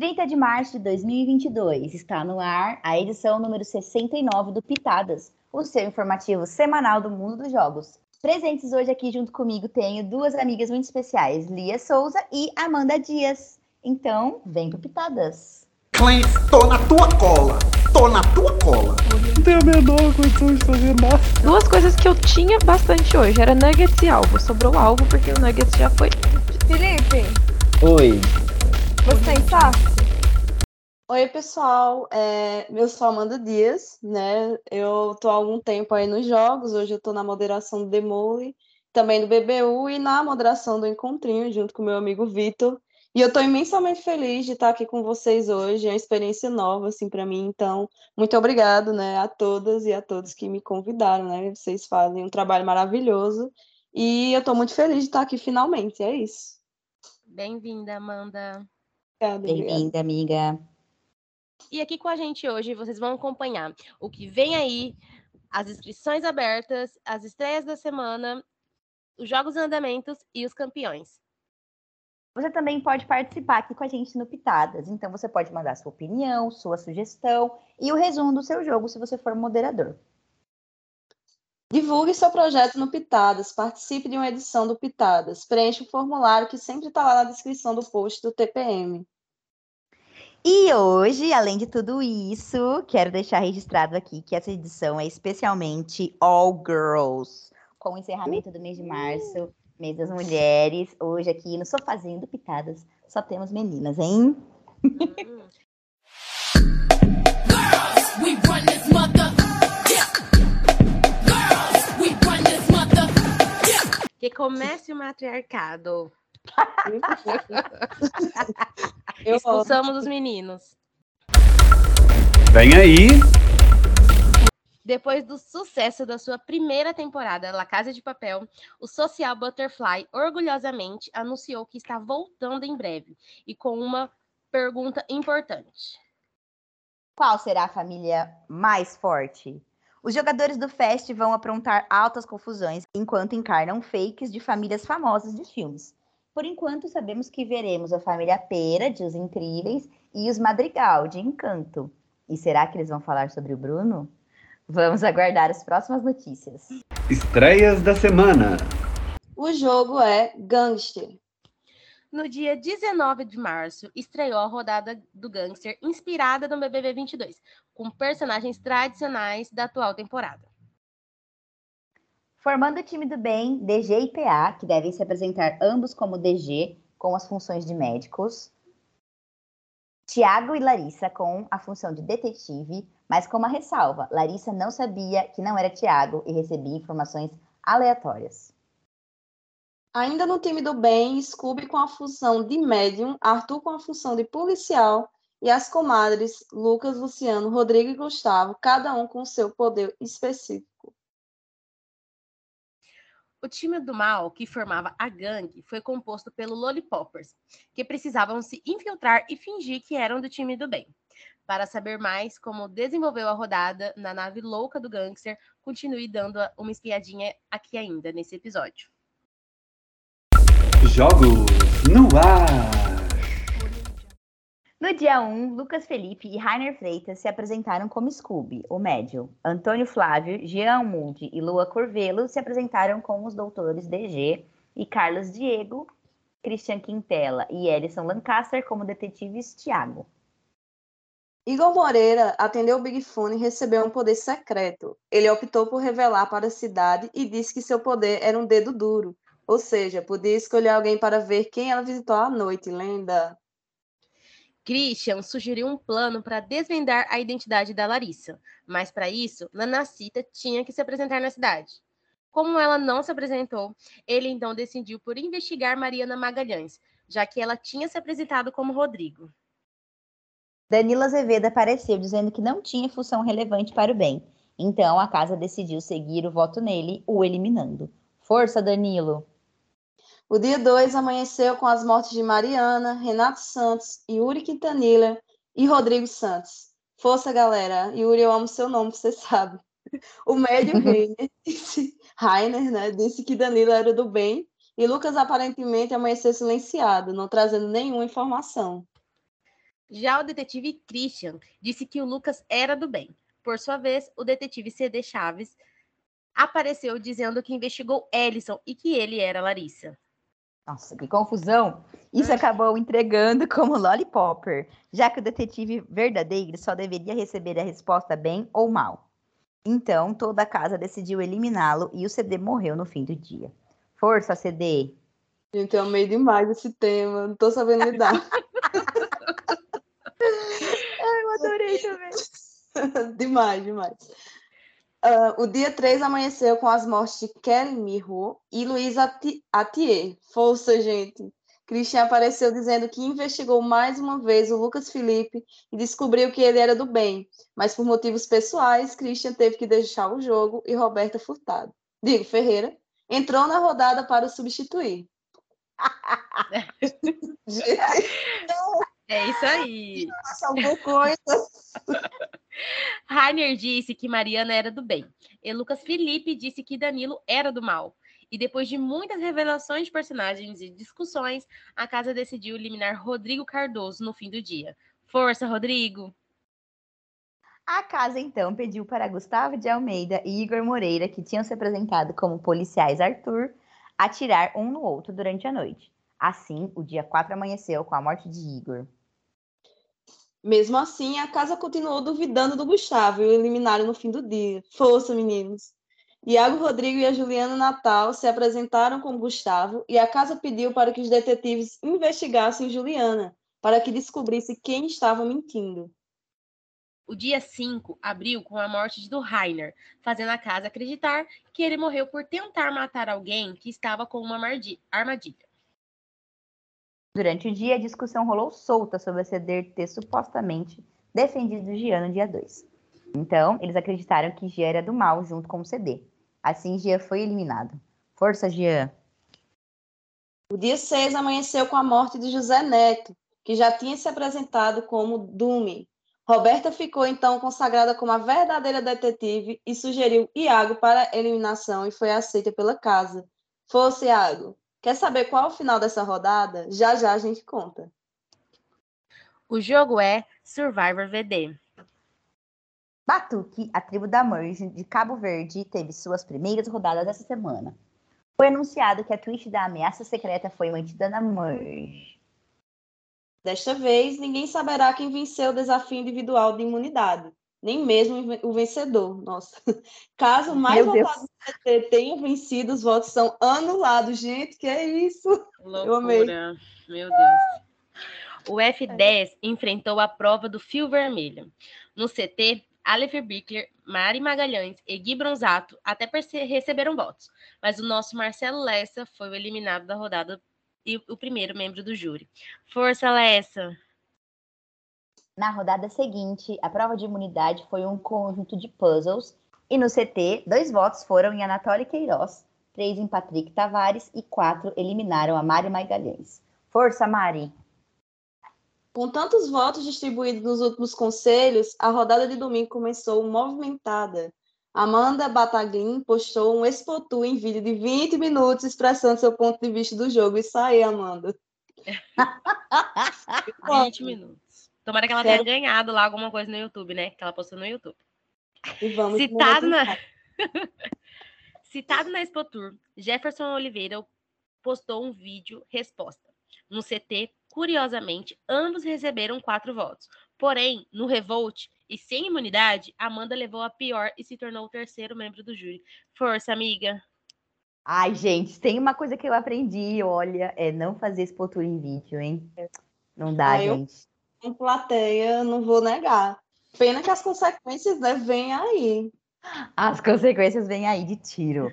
30 de março de 2022, está no ar a edição número 69 do Pitadas, o seu informativo semanal do mundo dos jogos. Presentes hoje aqui junto comigo tenho duas amigas muito especiais, Lia Souza e Amanda Dias. Então, vem pro Pitadas. Clank, tô na tua cola, tô na tua cola. Não tenho a menor condição de fazer nada. Duas coisas que eu tinha bastante hoje era nuggets e alvo. Sobrou alvo porque o nuggets já foi. Felipe, Oi, você tem saco? Oi, pessoal. É, eu sou a Amanda Dias, né? Eu tô há algum tempo aí nos jogos. Hoje eu tô na moderação do Demole, também do BBU e na moderação do Encontrinho, junto com meu amigo Vitor. E eu tô imensamente feliz de estar aqui com vocês hoje. É uma experiência nova, assim, para mim. Então, muito obrigado, né, a todas e a todos que me convidaram, né? Vocês fazem um trabalho maravilhoso. E eu tô muito feliz de estar aqui finalmente. É isso. Bem-vinda, Amanda. Obrigada, obrigada. Bem-vinda, amiga. E aqui com a gente hoje vocês vão acompanhar o que vem aí, as inscrições abertas, as estreias da semana, os jogos em andamentos e os campeões. Você também pode participar aqui com a gente no Pitadas. Então, você pode mandar sua opinião, sua sugestão e o resumo do seu jogo se você for moderador. Divulgue seu projeto no Pitadas, participe de uma edição do Pitadas, preencha o formulário que sempre está lá na descrição do post do TPM. E hoje, além de tudo isso, quero deixar registrado aqui que essa edição é especialmente All Girls, com o encerramento do mês de março, mês das mulheres. Hoje aqui no Sofazinho do Pitadas só temos meninas, hein? We run this mother. Yeah. Girls, we run this mother. Que comece o matriarcado. Eu amo. Expulsamos os meninos. Vem aí. Depois do sucesso da sua primeira temporada, La Casa de Papel, o Social Butterfly orgulhosamente anunciou que está voltando em breve e com uma pergunta importante. Qual será a família mais forte? Os jogadores do Fest vão aprontar altas confusões enquanto encarnam fakes de famílias famosas de filmes. Por enquanto, sabemos que veremos a família Pera, de Os Incríveis, e os Madrigal, de Encanto. E será que eles vão falar sobre o Bruno? Vamos aguardar as próximas notícias. Estreias da semana. O jogo é Gangster. No dia 19 de março, estreou a rodada do Gangster inspirada no BBB 22, com personagens tradicionais da atual temporada. Formando o time do bem, DG e PA, que devem se apresentar ambos como DG, com as funções de médicos. Tiago e Larissa com a função de detetive, mas com uma ressalva: Larissa não sabia que não era Tiago e recebia informações aleatórias. Ainda no time do bem, Scooby com a função de médium, Arthur com a função de policial e as comadres Lucas, Luciano, Rodrigo e Gustavo, cada um com seu poder específico. O time do mal, que formava a gangue, foi composto pelo Lollipoppers, que precisavam se infiltrar e fingir que eram do time do bem. Para saber mais como desenvolveu a rodada na nave louca do gangster, continue dando uma espiadinha aqui ainda nesse episódio. Jogos no ar. No dia 1, Lucas Felipe e Rainer Freitas se apresentaram como Scooby, o médium. Antônio Flávio, Jean Mundi e Lua Corvelo se apresentaram como os doutores DG e Carlos Diego, Christian Quintela e Ellison Lancaster como detetives Tiago. Igor Moreira atendeu o Big Fone e recebeu um poder secreto. Ele optou por revelar para a cidade e disse que seu poder era um dedo duro, ou seja, podia escolher alguém para ver quem ela visitou à noite, lenda. Christian sugeriu um plano para desvendar a identidade da Larissa, mas para isso, Nanacita tinha que se apresentar na cidade. Como ela não se apresentou, ele então decidiu por investigar Mariana Magalhães, já que ela tinha se apresentado como Rodrigo. Danilo Azevedo apareceu dizendo que não tinha função relevante para o bem. Então a casa decidiu seguir o voto nele, o eliminando. Força, Danilo! O dia 2 amanheceu com as mortes de Mariana, Renato Santos, Yuri Quintanilha e Rodrigo Santos. Força, galera. Yuri, eu amo seu nome, você sabe. O médio Rainer disse, Rainer, né, disse que Danilo era do bem e Lucas aparentemente amanheceu silenciado, não trazendo nenhuma informação. Já o detetive Christian disse que o Lucas era do bem. Por sua vez, o detetive CD Chaves apareceu dizendo que investigou Ellison e que ele era Larissa. Nossa, que confusão! Isso acabou entregando como Lollipopper, já que o detetive verdadeiro só deveria receber a resposta bem ou mal. Então, toda a casa decidiu eliminá-lo e o CD morreu no fim do dia. Força, CD! Gente, eu amei demais esse tema. Não tô sabendo lidar. Eu adorei também. demais, demais. Ah, o dia 3 amanheceu com as mortes de Kelly Mirro e Ati- Atier. Força, gente. Christian apareceu dizendo que investigou mais uma vez o Lucas Felipe e descobriu que ele era do bem, mas por motivos pessoais, Christian teve que deixar o jogo e Roberta Furtado, digo, Ferreira, entrou na rodada para o substituir. Gente, É isso aí. alguma coisa. Rainer disse que Mariana era do bem. E Lucas Felipe disse que Danilo era do mal. E depois de muitas revelações de personagens e discussões, a casa decidiu eliminar Rodrigo Cardoso no fim do dia. Força, Rodrigo! A casa então pediu para Gustavo de Almeida e Igor Moreira, que tinham se apresentado como policiais Arthur, atirar um no outro durante a noite. Assim, o dia 4 amanheceu com a morte de Igor. Mesmo assim, a casa continuou duvidando do Gustavo e o eliminaram no fim do dia. Força, meninos! Iago Rodrigo e a Juliana Natal se apresentaram com Gustavo e a casa pediu para que os detetives investigassem Juliana, para que descobrisse quem estava mentindo. O dia 5 abriu com a morte do Rainer, fazendo a casa acreditar que ele morreu por tentar matar alguém que estava com uma armadilha. Durante o dia, a discussão rolou solta sobre a CD ter supostamente defendido Gian no dia 2. Então, eles acreditaram que Gian era do mal junto com o CD. Assim, Gian foi eliminado. Força, Gian! O dia 6 amanheceu com a morte de José Neto, que já tinha se apresentado como Dume. Roberta ficou então consagrada como a verdadeira detetive e sugeriu Iago para eliminação e foi aceita pela casa. Força, Iago! Quer saber qual é o final dessa rodada? Já já a gente conta. O jogo é Survivor VD. Batuque, a tribo da Merge de Cabo Verde, teve suas primeiras rodadas essa semana. Foi anunciado que a twist da ameaça secreta foi mantida na Merge. Desta vez, ninguém saberá quem venceu o desafio individual de imunidade, nem mesmo o vencedor. Nossa. Caso mais Meu votado do PT tenha vencido, os votos são anulados. Gente, que é isso? Eu amei. Loucura. Meu Deus. O F10 enfrentou a prova do fio vermelho. No CT, Aleph Bickler, Mari Magalhães e Gui Bronzato até receberam votos, mas o nosso Marcelo Lessa foi o eliminado da rodada e o primeiro membro do júri. Força, Lessa! Na rodada seguinte, a prova de imunidade foi um conjunto de puzzles. E no CT, dois votos foram em Anatoly Queiroz, três em Patrick Tavares e quatro eliminaram a Mari Magalhães. Força, Mari! Com tantos votos distribuídos nos últimos conselhos, a rodada de domingo começou movimentada. Amanda Bataglin postou um expotu em vídeo de 20 minutos expressando seu ponto de vista do jogo. Isso aí, Amanda. 20 minutos. Tomara que ela Quero- tenha ganhado lá alguma coisa no YouTube, né? Que ela postou no YouTube. E vamos Citado na... Citado na Expotour, Jefferson Oliveira postou um vídeo resposta. No CT, curiosamente, ambos receberam quatro votos. Porém, no Revolt e sem imunidade, Amanda levou a pior e se tornou o terceiro membro do júri. Força, amiga! Ai, gente, tem uma coisa que eu aprendi, olha, é não fazer expotura em vídeo, hein? Não dá, Ah, eu- gente. Com plateia, não vou negar. Pena que as consequências né, vêm aí. As consequências vêm aí de tiro.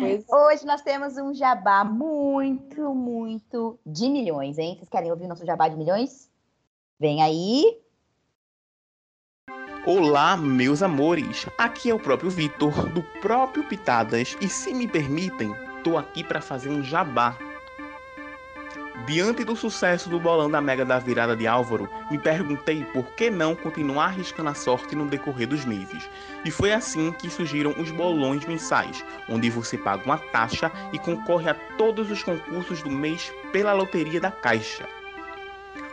Pois Hoje nós temos um jabá muito, muito de milhões, hein? Vocês querem ouvir o nosso jabá de milhões? Vem aí. Olá, meus amores! Aqui é o próprio Vitor, do próprio Pitadas, e se me permitem, tô aqui para fazer um jabá. Diante do sucesso do bolão da Mega da Virada de Álvaro, me perguntei por que não continuar arriscando a sorte no decorrer dos meses. E foi assim que surgiram os bolões mensais, onde você paga uma taxa e concorre a todos os concursos do mês pela Loteria da Caixa.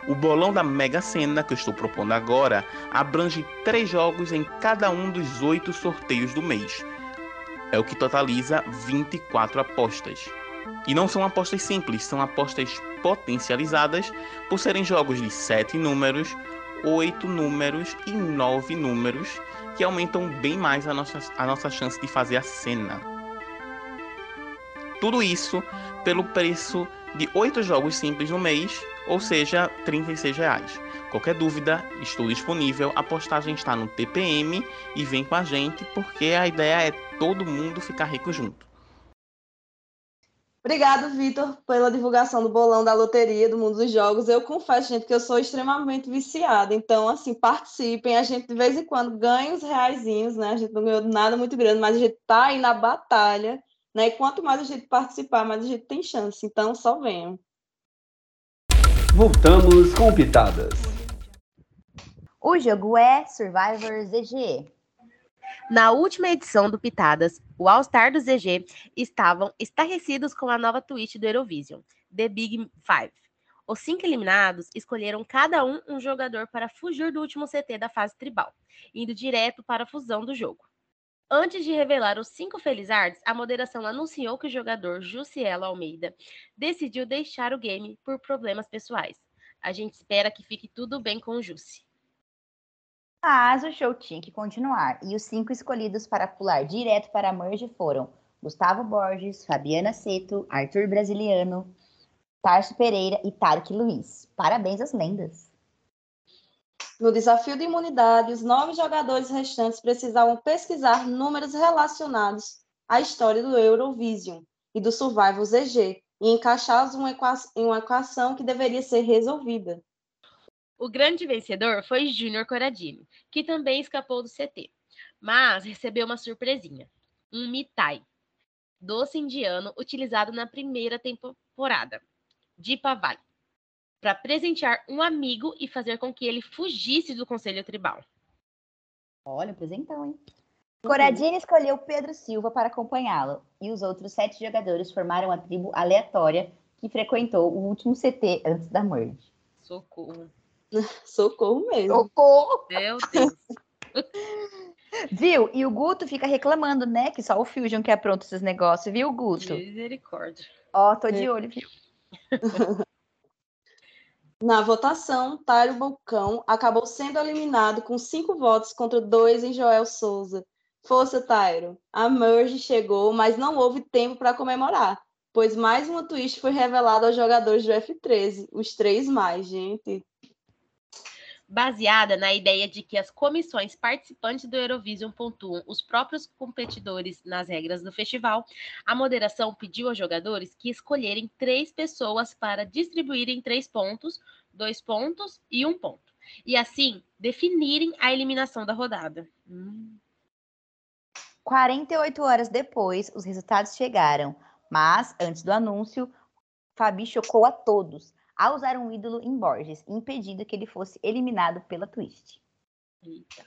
O bolão da Mega Sena que eu estou propondo agora abrange três jogos em cada um dos oito sorteios do mês. É o que totaliza 24 apostas. E não são apostas simples, são apostas potencializadas por serem jogos de sete números, oito números e nove números, que aumentam bem mais a nossa, a nossa chance de fazer a cena. Tudo isso pelo preço de oito jogos simples no mês, ou seja, 36 reais. Qualquer dúvida, estou disponível. A postagem está no TPM e vem com a gente, porque a ideia é todo mundo ficar rico junto. Obrigado, Vitor, pela divulgação do bolão da loteria do mundo dos jogos. Eu confesso, gente, que eu sou extremamente viciada. Então, assim, participem. A gente, de vez em quando, ganha os reaisinhos, né? A gente não ganhou nada muito grande, mas a gente tá aí na batalha, né? E quanto mais a gente participar, mais a gente tem chance. Então, só venham. Voltamos com pitadas. O jogo é Survivor ZG. Na última edição do Pitadas, o All-Star do ZG estavam estarrecidos com a nova twist do Eurovision, The Big Five. Os cinco eliminados escolheram cada um um jogador para fugir do último CT da fase tribal, indo direto para a fusão do jogo. Antes de revelar os cinco Felizards, a moderação anunciou que o jogador Jussielo Almeida decidiu deixar o game por problemas pessoais. A gente espera que fique tudo bem com o Jussi. Mas o show tinha que continuar, e os cinco escolhidos para pular direto para a Merge foram Gustavo Borges, Fabiana Seto, Arthur Brasiliano, Tarso Pereira e Tarek Luiz. Parabéns às lendas. No desafio de imunidade, os nove jogadores restantes precisavam pesquisar números relacionados à história do Eurovision e do Survival ZG e encaixá-los em uma equação que deveria ser resolvida. O grande vencedor foi Júnior Coradini, que também escapou do CT, mas recebeu uma surpresinha: um mitai, doce indiano utilizado na primeira temporada de Pavai, para presentear um amigo e fazer com que ele fugisse do conselho tribal. Olha, presentão, hein? Coradini escolheu Pedro Silva para acompanhá-lo, e os outros sete jogadores formaram a tribo aleatória que frequentou o último CT antes da Merge. Socorro. Socorro mesmo. Socorro! Meu Deus. Viu? E o Guto fica reclamando, né? Que só o Fusion que apronta esses negócios, viu, Guto? Misericórdia. Ó, tô de olho, viu? Na votação, Tário Balcão acabou sendo eliminado com cinco votos contra dois em Joel Souza. Força, Tairo. A Merge chegou, mas não houve tempo para comemorar, pois mais uma twist foi revelada aos jogadores do F13, os três mais, gente. Baseada na ideia de que as comissões participantes do Eurovision pontuam os próprios competidores nas regras do festival, a moderação pediu aos jogadores que escolherem três pessoas para distribuírem três pontos, dois pontos e um ponto, e assim definirem a eliminação da rodada. Hum. 48 horas depois, os resultados chegaram, mas antes do anúncio, Fabi chocou a todos ao usar um ídolo em Borges, impedindo que ele fosse eliminado pela Twist. Eita.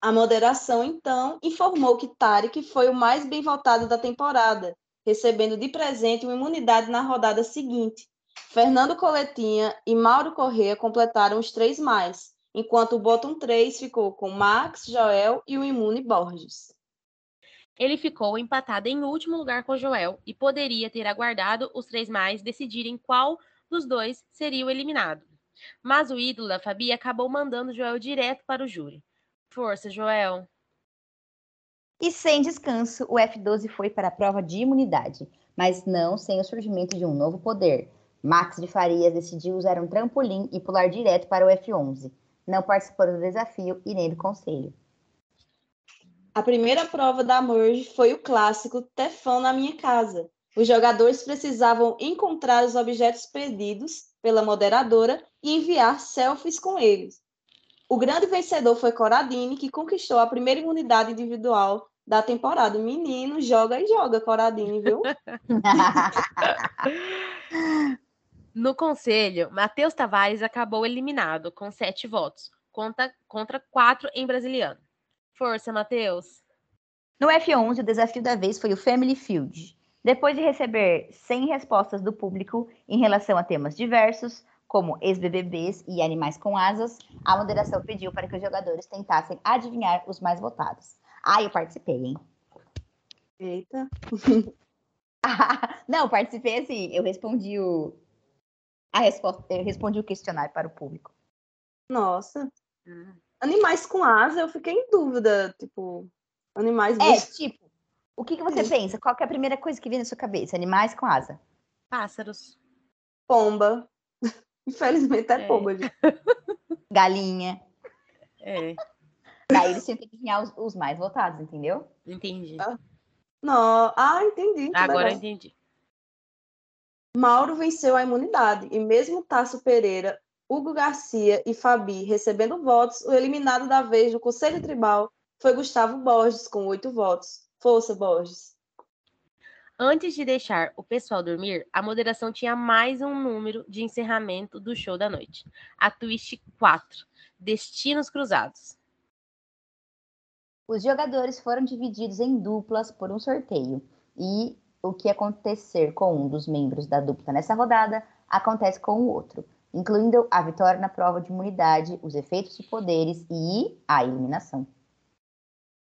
A moderação, então, informou que Tarek foi o mais bem votado da temporada, recebendo de presente uma imunidade na rodada seguinte. Fernando Coletinha e Mauro Corrêa completaram os três mais, enquanto o bottom 3 ficou com Max, Joel e o imune Borges. Ele ficou empatado em último lugar com Joel e poderia ter aguardado os três mais decidirem qual dos dois seria o eliminado. Mas o ídolo da Fabi acabou mandando Joel direto para o júri. Força, Joel. E sem descanso, o F12 foi para a prova de imunidade, mas não sem o surgimento de um novo poder. Max de Farias decidiu usar um trampolim e pular direto para o F11. Não participou do desafio e nem do conselho. A primeira prova da Merge foi o clássico Tefão na minha casa. Os jogadores precisavam encontrar os objetos perdidos pela moderadora e enviar selfies com eles. O grande vencedor foi Coradini, que conquistou a primeira imunidade individual da temporada. Menino, joga e joga, Coradini, viu? No conselho, Matheus Tavares acabou eliminado com sete votos, contra, contra quatro em brasiliano. Força, Matheus. No F11, o desafio da vez foi o Family Field. Depois de receber 100 respostas do público em relação a temas diversos, como ex-BBBs e animais com asas, a moderação pediu para que os jogadores tentassem adivinhar os mais votados. Ah, eu participei, hein? Eita. Não, participei assim, eu respondi o a resposta, eu respondi o questionário para o público. Nossa. Animais com asa, eu fiquei em dúvida. Tipo, animais. É, tipo, o que, que você pensa? Qual que é a primeira coisa que vem na sua cabeça? Animais com asa. Pássaros. Pomba. Infelizmente é, É. pomba. gente. Galinha. É, Daí eles tinham que adivinhar os, os mais votados, entendeu? entendi. Não. Ah, entendi. que Agora entendi. Mauro venceu a imunidade e mesmo Tasso Pereira, Hugo Garcia e Fabi recebendo votos, o eliminado da vez do Conselho Tribal foi Gustavo Borges, com oito votos. Força, Borges. Antes de deixar o pessoal dormir, a moderação tinha mais um número de encerramento do show da noite. A Twist 4, Destinos Cruzados. Os jogadores foram divididos em duplas por um sorteio. E o que acontecer com um dos membros da dupla nessa rodada acontece com o outro, incluindo a vitória na prova de imunidade, os efeitos de poderes e a eliminação.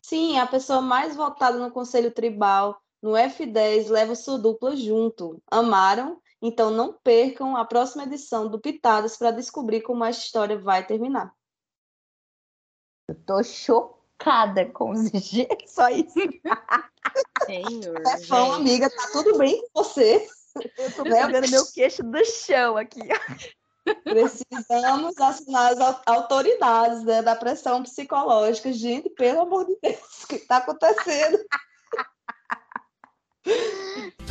Sim, a pessoa mais votada no Conselho Tribal, no F10, leva sua dupla junto. Amaram? Então não percam a próxima edição do Pitadas para descobrir como a história vai terminar. Eu tô chocada com os G, só isso. Senhor. É fã, amiga, tá tudo bem com você? Eu tô pegando meu queixo do chão aqui. Precisamos assinar as au- autoridades né, da pressão psicológica. Gente, pelo amor de Deus, o que está acontecendo?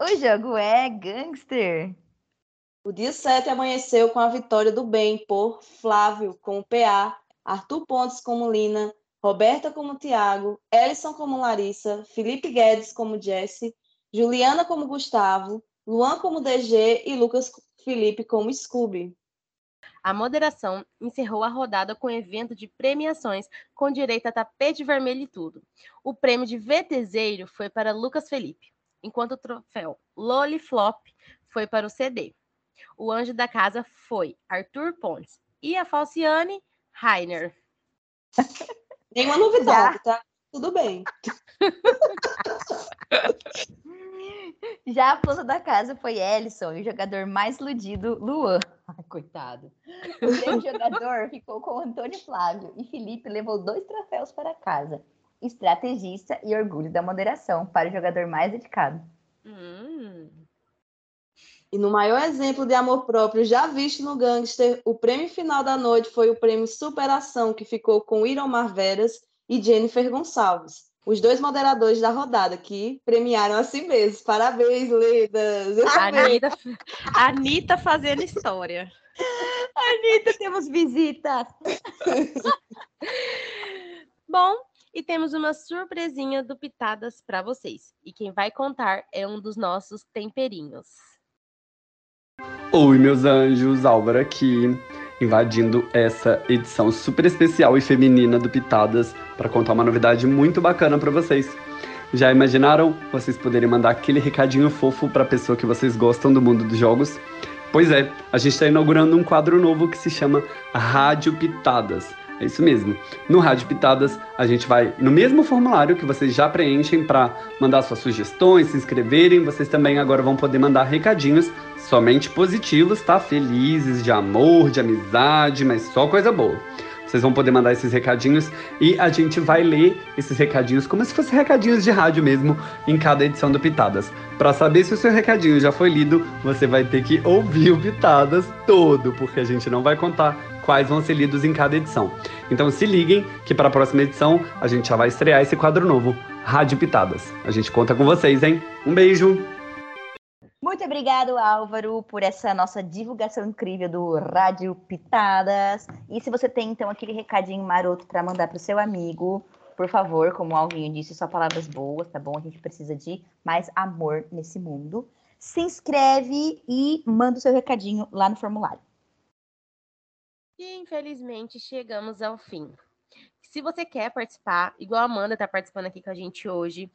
O jogo é gangster. O dia 7 amanheceu com a vitória do bem por Flávio como PA, Arthur Pontes como Lina, Roberta como Tiago, Ellison como Larissa, Felipe Guedes como Jesse, Juliana como Gustavo, Luan como DG e Lucas Felipe como Scooby. A moderação encerrou a rodada com evento de premiações com direito a tapete vermelho e tudo. O prêmio de VTZeiro foi para Lucas Felipe, enquanto o troféu Loli Flop foi para o CD. O anjo da casa foi Arthur Pontes e a Falciane Rainer. Nenhuma novidade, tá? Tudo bem. Já a planta da casa foi Ellison e o jogador mais iludido, Luan. Ai, coitado. O grande jogador ficou com Antônio Flávio e Felipe levou dois troféus para casa. Estrategista e orgulho da moderação para o jogador mais dedicado. Hum, E no maior exemplo de amor próprio já visto no Gangster, o prêmio final da noite foi o prêmio Superação, que ficou com Iromar Veras e Jennifer Gonçalves, os dois moderadores da rodada, que premiaram a si mesmos. Parabéns, Ledas! a Anitta, Anitta fazendo história. Anitta, temos visita! Bom, e temos uma surpresinha do Pitadas para vocês. E quem vai contar é um dos nossos temperinhos. Oi, meus anjos, Álvaro aqui, invadindo essa edição super especial e feminina do Pitadas para contar uma novidade muito bacana para vocês. Já imaginaram vocês poderem mandar aquele recadinho fofo para a pessoa que vocês gostam do mundo dos jogos? Pois é, a gente está inaugurando um quadro novo que se chama Rádio Pitadas. É isso mesmo. No Rádio Pitadas, a gente vai no mesmo formulário que vocês já preenchem para mandar suas sugestões, se inscreverem. Vocês também agora vão poder mandar recadinhos somente positivos, tá? Felizes, de amor, de amizade, mas só coisa boa. Vocês vão poder mandar esses recadinhos e a gente vai ler esses recadinhos como se fossem recadinhos de rádio mesmo em cada edição do Pitadas. Para saber se o seu recadinho já foi lido, você vai ter que ouvir o Pitadas todo, porque a gente não vai contar quais vão ser lidos em cada edição. Então se liguem que para a próxima edição a gente já vai estrear esse quadro novo, Rádio Pitadas. A gente conta com vocês, hein? Um beijo! Muito obrigado, Álvaro, por essa nossa divulgação incrível do Rádio Pitadas. E se você tem, então, aquele recadinho maroto para mandar para o seu amigo, por favor, como o Alvinho disse, só palavras boas, tá bom? A gente precisa de mais amor nesse mundo. Se inscreve e manda o seu recadinho lá no formulário. E infelizmente chegamos ao fim. Se você quer participar, igual a Amanda tá participando aqui com a gente hoje,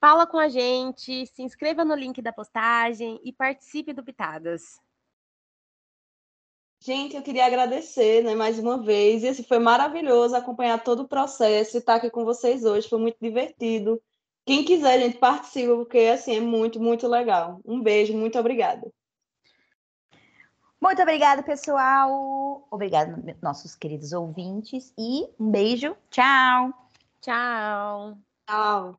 fala com a gente, se inscreva no link da postagem e participe do Pitadas. Gente, eu queria agradecer, né, mais uma vez. E assim, foi maravilhoso acompanhar todo o processo e estar aqui com vocês hoje. Foi muito divertido. Quem quiser, gente, participa, porque assim é muito, muito legal. Um beijo, muito obrigada. Muito obrigada, pessoal. Obrigada, nossos queridos ouvintes. E um beijo. Tchau. Tchau. Tchau.